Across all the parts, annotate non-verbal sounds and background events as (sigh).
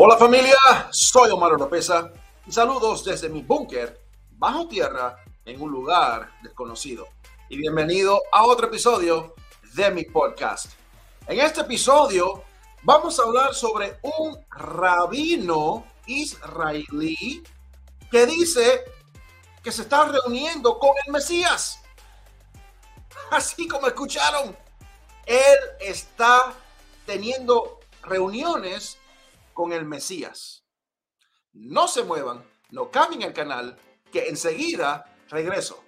Hola familia, soy Omar Oropesa y saludos desde mi búnker bajo tierra en un lugar desconocido. Y bienvenido a otro episodio de mi podcast. En este episodio vamos a hablar sobre un rabino israelí que dice que se está reuniendo con el Mesías. (laughs) Así como escucharon, él está teniendo reuniones con el Mesías. No se muevan, no cambien el canal, que enseguida regreso.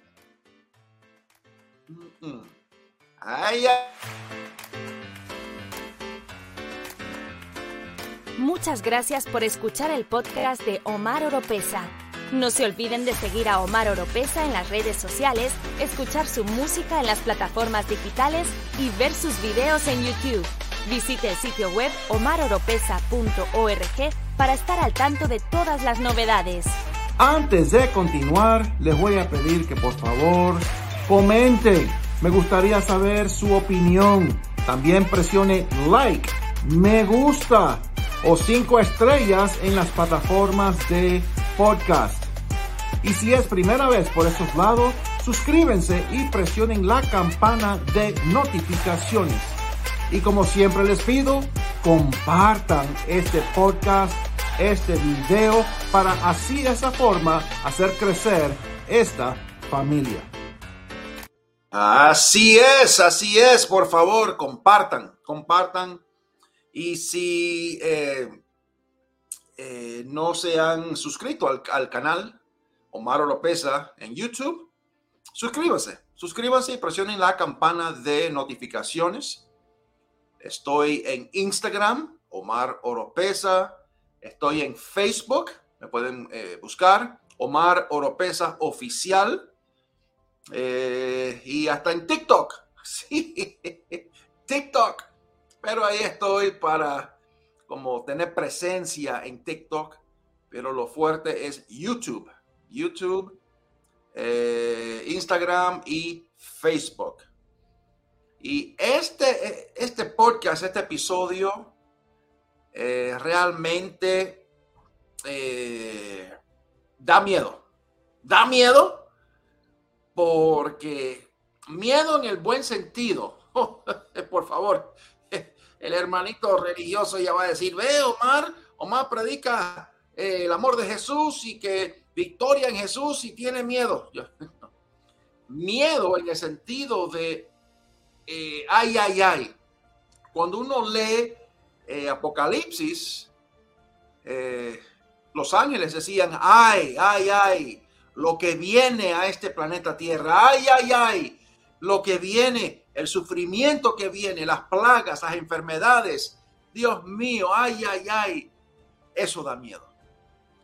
Muchas gracias por escuchar el podcast de Omar Oropesa. No se olviden de seguir a Omar Oropesa en las redes sociales, escuchar su música en las plataformas digitales y ver sus videos en YouTube. Visite el sitio web omaroropesa.org para estar al tanto de todas las novedades. Antes de continuar, les voy a pedir que por favor comenten. Me gustaría saber su opinión. También presione like, me gusta o cinco estrellas en las plataformas de podcast. Y si es primera vez por estos lados, suscríbanse y presionen la campana de notificaciones. Y como siempre les pido, compartan este podcast, este video, para así de esa forma hacer crecer esta familia. Así es, así es, por favor, compartan, compartan. Y si eh, eh, no se han suscrito al, al canal Omar Oropesa en YouTube, suscríbanse, suscríbanse y presionen la campana de notificaciones Estoy en Instagram, Omar Oropesa. Estoy en Facebook, me pueden eh, buscar, Omar Oropesa Oficial. Eh, y hasta en TikTok. (laughs) Sí, TikTok. Pero ahí estoy para como tener presencia en TikTok. Pero lo fuerte es YouTube. YouTube, eh, Instagram y Facebook. Y este, este podcast, este episodio, eh, realmente eh, da miedo. Da miedo porque miedo en el buen sentido. (laughs) por favor, (laughs) el hermanito religioso ya va a decir, ve Omar, Omar predica eh, el amor de Jesús y que victoria en Jesús y tiene miedo. (laughs) Miedo en el sentido de eh, ay, ay, ay. Cuando uno lee eh, Apocalipsis, eh, los ángeles decían, ay, ay, ay, lo que viene a este planeta Tierra, ay, ay, ay, lo que viene, el sufrimiento que viene, las plagas, las enfermedades, Dios mío, ay, ay, ay, eso da miedo.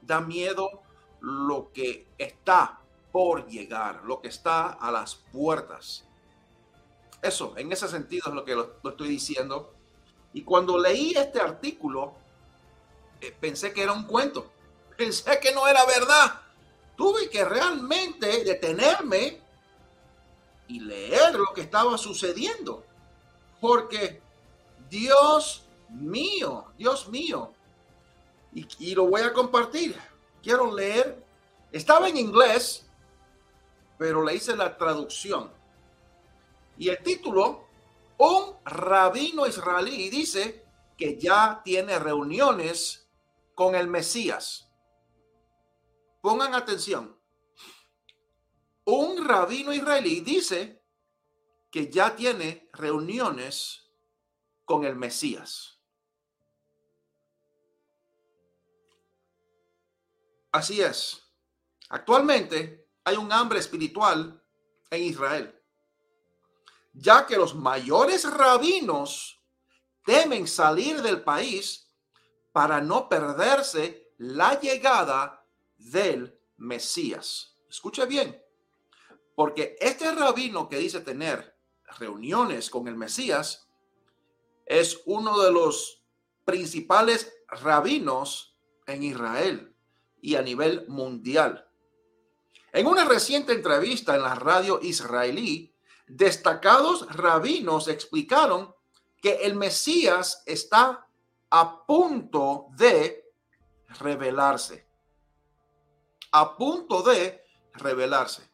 Da miedo lo que está por llegar, lo que está a las puertas. Eso, en ese sentido es lo que lo, estoy diciendo. Y cuando leí este artículo, eh, pensé que era un cuento. (laughs) Pensé que no era verdad. Tuve que realmente detenerme y leer lo que estaba sucediendo. Porque Dios mío, Dios mío. Y, y lo voy a compartir. Quiero leer. Estaba en inglés, pero le hice la traducción. Y el título, un rabino israelí dice que ya tiene reuniones con el Mesías. Pongan atención. Un rabino israelí dice que ya tiene reuniones con el Mesías. Así es. Actualmente hay un hambre espiritual en Israel ya que los mayores rabinos temen salir del país para no perderse la llegada del Mesías. Escuche bien, porque este rabino que dice tener reuniones con el Mesías es uno de los principales rabinos en Israel y a nivel mundial. En una reciente entrevista en la radio israelí, destacados rabinos explicaron que el Mesías está a punto de rebelarse. A punto de rebelarse.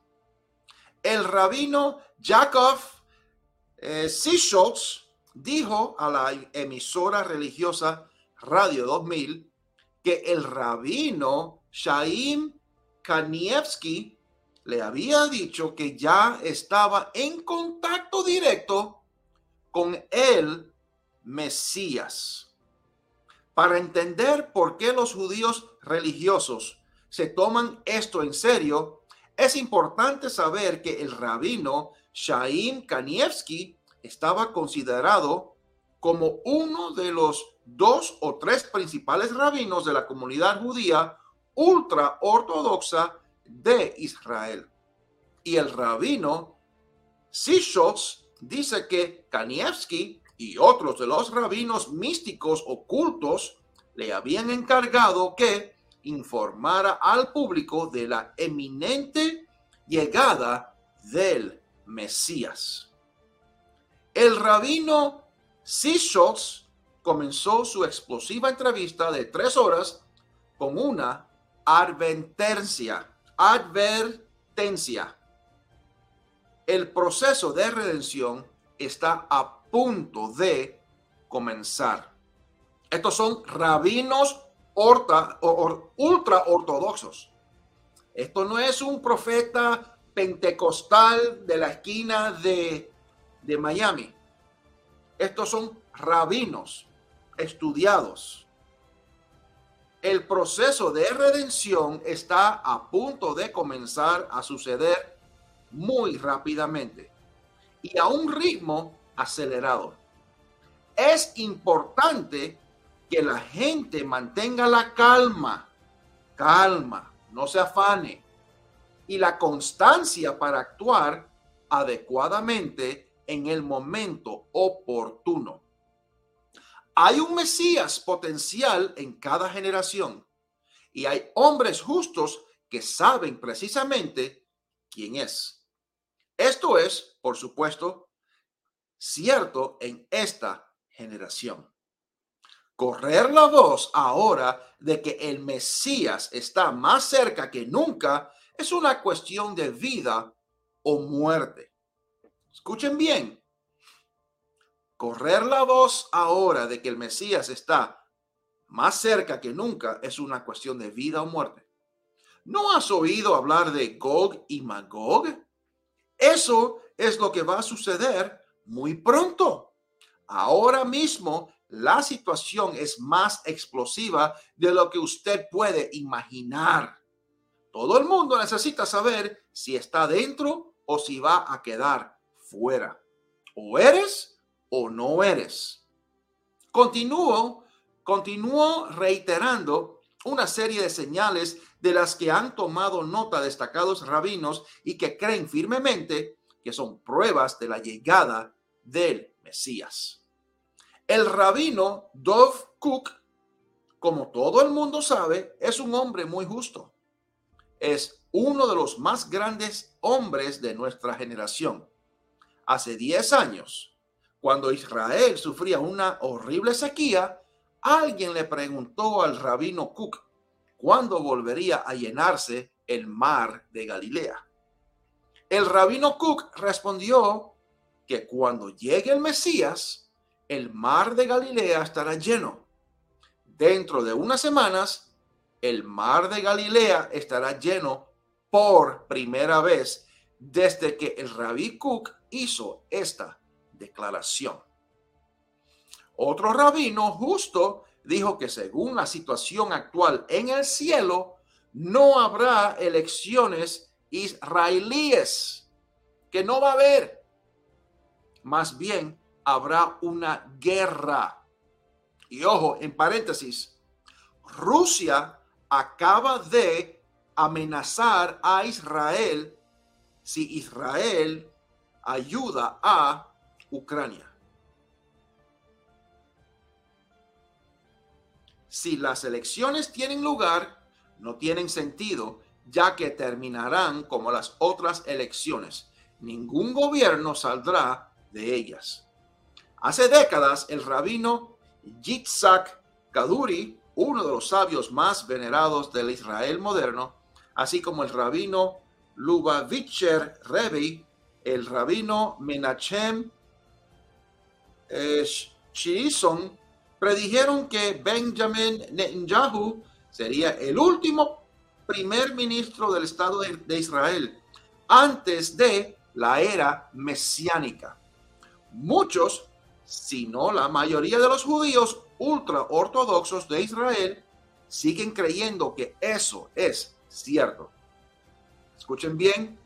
El rabino Jacob eh, dijo a la emisora religiosa Radio 2000 que el rabino Shaim Kanievski le había dicho que ya estaba en contacto directo con el Mesías. Para entender por qué los judíos religiosos se toman esto en serio, es importante saber que el rabino Shaim Kanievski estaba considerado como uno de los dos o tres principales rabinos de la comunidad judía ultra ortodoxa de Israel. Y el rabino Sishos dice que Kanievski y otros de los rabinos místicos ocultos le habían encargado que informara al público de la eminente llegada del Mesías. El rabino Sishos comenzó su explosiva entrevista de tres horas con una advertencia. Advertencia. El proceso de redención está a punto de comenzar. Estos son rabinos ultra ortodoxos. Esto no es un profeta pentecostal de la esquina de, de Miami. Estos son rabinos estudiados. El proceso de redención está a punto de comenzar a suceder muy rápidamente y a un ritmo acelerado. Es importante que la gente mantenga la calma, calma, no se afane, y la constancia para actuar adecuadamente en el momento oportuno. Hay un Mesías potencial en cada generación y hay hombres justos que saben precisamente quién es. Esto es, por supuesto, cierto en esta generación. Correr la voz ahora de que el Mesías está más cerca que nunca es una cuestión de vida o muerte. Escuchen bien, correr la voz ahora de que el Mesías está más cerca que nunca es una cuestión de vida o muerte. ¿No has oído hablar de Gog y Magog? Eso es lo que va a suceder muy pronto. Ahora mismo la situación es más explosiva de lo que usted puede imaginar. Todo el mundo necesita saber si está dentro o si va a quedar fuera. O eres o no eres. Continúo, continúo reiterando una serie de señales de las que han tomado nota destacados rabinos y que creen firmemente que son pruebas de la llegada del Mesías. El rabino Dov Cook, como todo el mundo sabe, es un hombre muy justo. Es uno de los más grandes hombres de nuestra generación. Hace 10 años, cuando Israel sufría una horrible sequía, alguien le preguntó al rabino Cook cuándo volvería a llenarse el mar de Galilea. El rabino Cook respondió que cuando llegue el Mesías, el mar de Galilea estará lleno. Dentro de unas semanas, el mar de Galilea estará lleno por primera vez desde que el rabí Cook hizo esta declaración. Otro rabino justo dijo que según la situación actual en el cielo, no habrá elecciones israelíes, que no va a haber. Más bien habrá una guerra. Y ojo, en paréntesis, Rusia acaba de amenazar a Israel si Israel ayuda a Ucrania. Si las elecciones tienen lugar, no tienen sentido, ya que terminarán como las otras elecciones. Ningún gobierno saldrá de ellas. Hace décadas, el rabino Yitzhak Kaduri uno de los sabios más venerados del Israel moderno, así como el rabino Lubavitcher Rebbe, el rabino Menachem eh, predijeron que Benjamin Netanyahu sería el último primer ministro del Estado de Israel antes de la era mesiánica. Muchos, si no la mayoría de los judíos ultra ortodoxos de Israel, siguen creyendo que eso es cierto. Escuchen bien,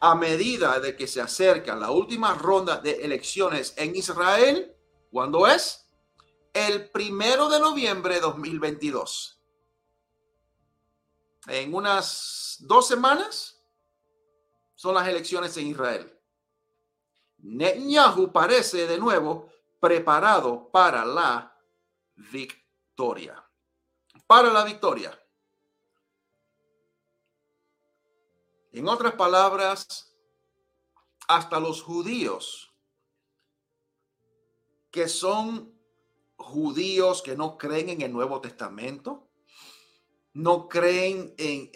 a medida de que se acerca la última ronda de elecciones en Israel, ¿cuándo es? El primero de noviembre de 2022. En unas dos semanas son las elecciones en Israel. Netanyahu parece de nuevo preparado para la victoria. Para la victoria. En otras palabras, hasta los judíos que son judíos que no creen en el Nuevo Testamento, no creen en,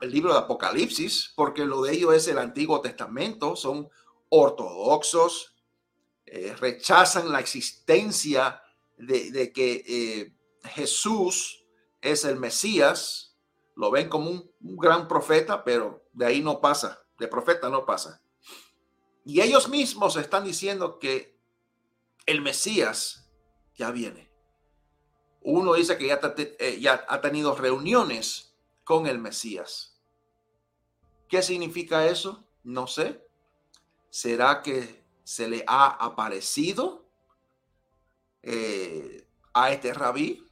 el libro de Apocalipsis, porque lo de ellos es el Antiguo Testamento, son ortodoxos, eh, rechazan la existencia de, que eh, Jesús es el Mesías, lo ven como un, gran profeta, pero de ahí no pasa, de profeta no pasa. Y ellos mismos están diciendo que el Mesías ya viene. Uno dice que ya, eh, ha tenido reuniones con el Mesías. ¿Qué significa eso? No sé. ¿Será que se le ha aparecido eh, a este rabí?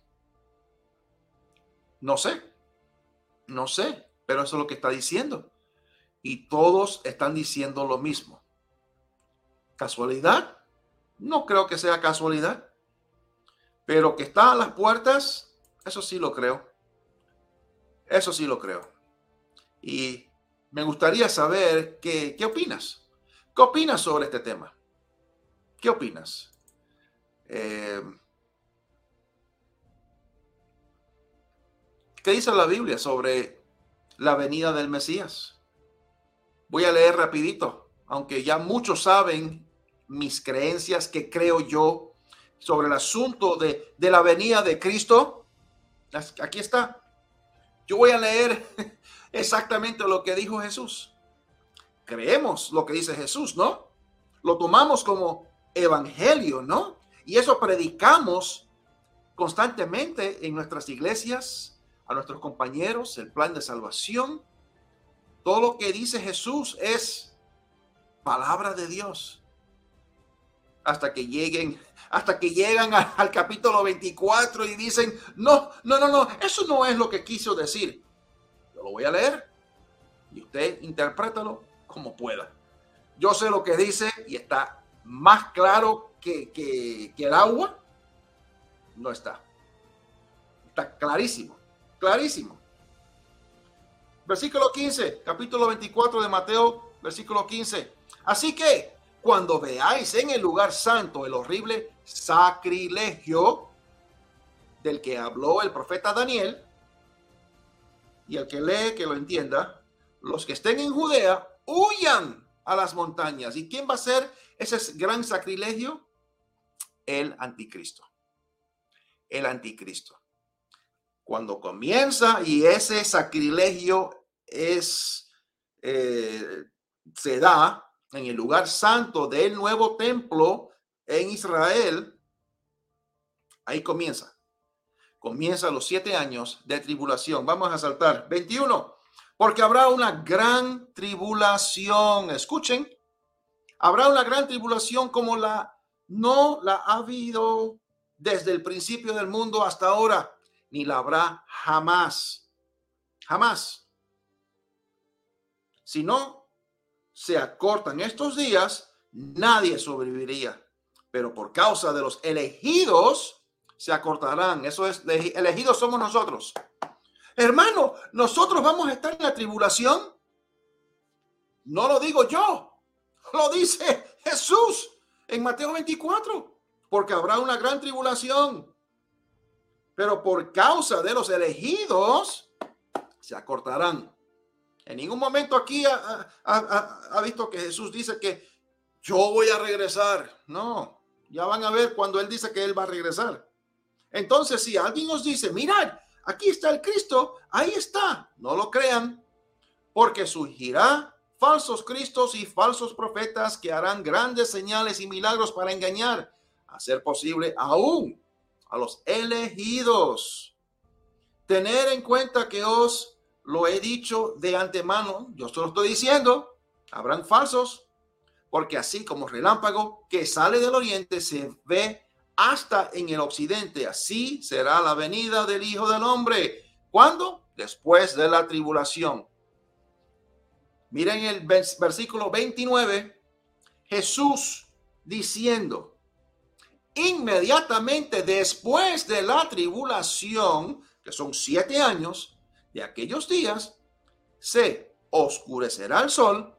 No sé, no sé, pero eso es lo que está diciendo. Y todos están diciendo lo mismo. ¿Casualidad? No creo que sea casualidad. Pero que está a las puertas, eso sí lo creo. Eso sí lo creo. Y me gustaría saber qué, opinas. ¿Qué opinas sobre este tema? ¿Qué opinas? Eh, ¿Qué dice la Biblia sobre la venida del Mesías? Voy a leer rapidito, aunque ya muchos saben mis creencias que creo yo sobre el asunto de, de la venida de Cristo. Aquí está. Yo voy a leer (laughs) exactamente lo que dijo Jesús creemos lo que dice Jesús, ¿no? Lo tomamos como evangelio, ¿no? Y eso predicamos constantemente en nuestras iglesias, a nuestros compañeros, el plan de salvación. Todo lo que dice Jesús es palabra de Dios. Hasta que lleguen, hasta que llegan al capítulo 24 y dicen, no, no, no, no, eso no es lo que quiso decir. Yo lo voy a leer y usted interprétalo como pueda. Yo sé lo que dice y está más claro que, que, el agua. No está. Está clarísimo, clarísimo. Versículo 15, capítulo 24 de Mateo, versículo 15. Así que cuando veáis en el lugar santo el horrible sacrilegio del que habló el profeta Daniel, y el que lee, que lo entienda, los que estén en Judea huyan a las montañas. ¿Y quién va a ser ese gran sacrilegio? El anticristo. El anticristo. Cuando comienza y ese sacrilegio es, eh, se da en el lugar santo del nuevo templo en Israel, ahí comienza. Comienza los siete años de tribulación. Vamos a saltar. 21 porque habrá una gran tribulación. Escuchen, habrá una gran tribulación como la no la ha habido desde el principio del mundo hasta ahora, ni la habrá jamás. Jamás. Si no se acortan estos días, nadie sobreviviría. Pero por causa de los elegidos, se acortarán. Eso es, elegidos somos nosotros. Hermano, nosotros vamos a estar en la tribulación. No lo digo yo, lo dice Jesús en Mateo 24, porque habrá una gran tribulación. pero por causa de los elegidos se acortarán. En ningún momento aquí ha, visto que Jesús dice que yo voy a regresar. No, ya van a ver cuando Él dice que Él va a regresar. Entonces, si alguien nos dice, mirad, aquí está el Cristo, ahí está, no lo crean, porque surgirá falsos cristos y falsos profetas que harán grandes señales y milagros para engañar, a ser posible aún a los elegidos. Tener en cuenta que os lo he dicho de antemano, yo solo estoy diciendo, habrán falsos, porque así como relámpago que sale del oriente se ve hasta en el occidente, así será la venida del Hijo del Hombre. ¿Cuándo? Después de la tribulación. Miren el versículo 29, Jesús diciendo, inmediatamente después de la tribulación, que son siete años de aquellos días, se oscurecerá el sol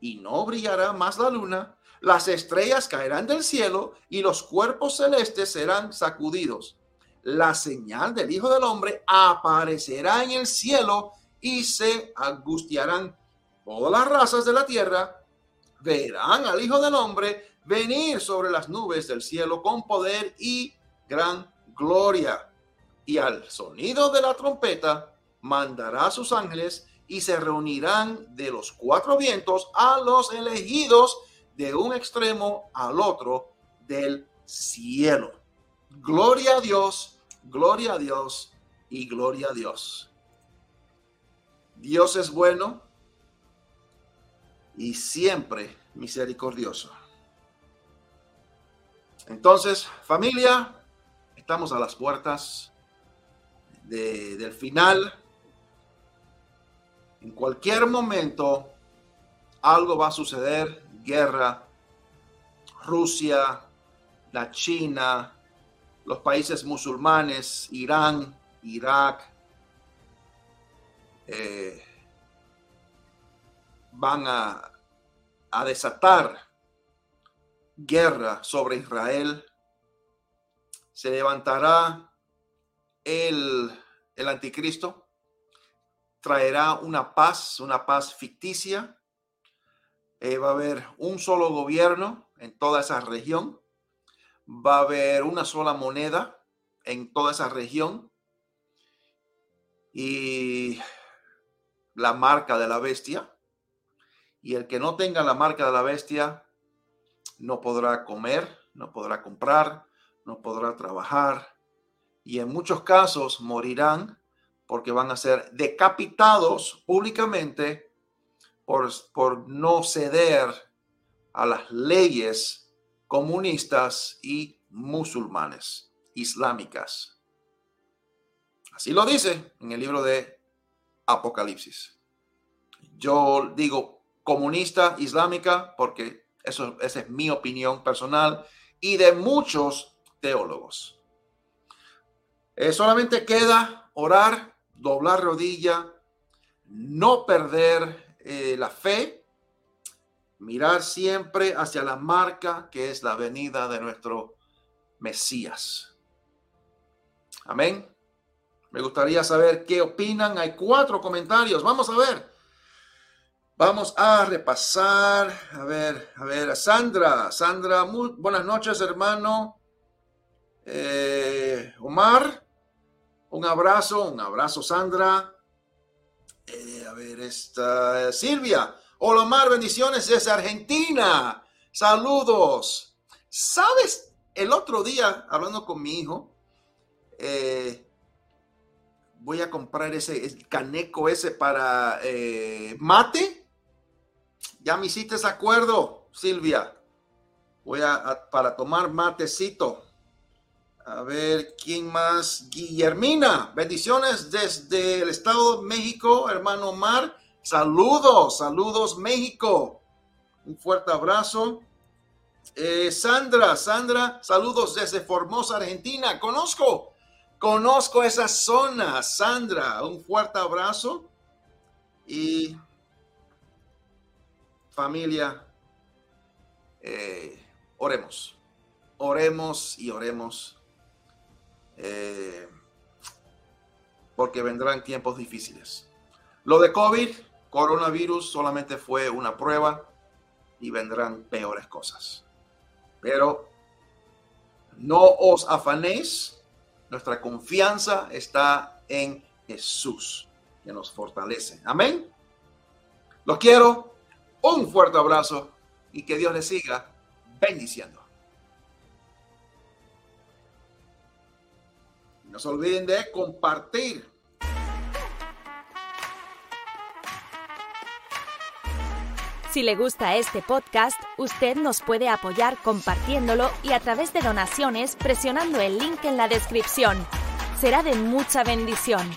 y no brillará más la luna, las estrellas caerán del cielo y los cuerpos celestes serán sacudidos. La señal del Hijo del Hombre aparecerá en el cielo y se angustiarán todas las razas de la tierra verán al Hijo del Hombre venir sobre las nubes del cielo con poder y gran gloria. Y al sonido de la trompeta mandará a sus ángeles y se reunirán de los cuatro vientos a los elegidos de un extremo al otro del cielo. Gloria a Dios, gloria a Dios y gloria a Dios. Dios es bueno y siempre misericordioso. Entonces, familia, estamos a las puertas del final. En cualquier momento algo va a suceder, guerra, Rusia, la China, los países musulmanes, Irán, Irak, eh, van a, desatar guerra sobre Israel. Se levantará el, el anticristo, traerá una paz, una paz ficticia. Eh, va a haber un solo gobierno en toda esa región. Va a haber una sola moneda en toda esa región. Y la marca de la bestia y el que no tenga la marca de la bestia no podrá comer, no podrá comprar, no podrá trabajar y en muchos casos morirán porque van a ser decapitados públicamente por, por no ceder a las leyes comunistas y musulmanes, islámicas. Así lo dice en el libro de Apocalipsis. Yo digo, comunista islámica, porque eso, esa es mi opinión personal, y de muchos teólogos. Eh, solamente queda orar, doblar rodilla, no perder eh, la fe, mirar siempre hacia la marca que es la venida de nuestro Mesías. Amén. Me gustaría saber qué opinan. Hay cuatro comentarios. Vamos a ver. Vamos a repasar, a ver, a ver, Sandra. Sandra, muy buenas noches, hermano. Eh, Omar, un abrazo, un abrazo, Sandra. Eh, a ver, esta Silvia. Hola, Omar, bendiciones desde Argentina. Saludos. ¿Sabes? El otro día, hablando con mi hijo, eh, voy a comprar ese caneco ese para mate ya me hiciste ese acuerdo, Silvia. Voy a, para tomar matecito. A ver, ¿quién más? Guillermina, bendiciones desde el Estado de México, hermano Mar. Saludos, saludos México. Un fuerte abrazo. Eh, Sandra, Sandra, saludos desde Formosa, Argentina. Conozco, conozco esa zona. Sandra, un fuerte abrazo. Y familia, eh, oremos, oremos y oremos. Eh, porque vendrán tiempos difíciles. Lo de COVID, coronavirus, solamente fue una prueba y vendrán peores cosas. Pero no os afanéis, nuestra confianza está en Jesús, que nos fortalece. Amén. Los quiero, un fuerte abrazo y que Dios les siga bendiciendo. No se olviden de compartir Si le gusta este podcast, usted nos puede apoyar compartiéndolo y a través de donaciones presionando el link en la descripción. Será de mucha bendición.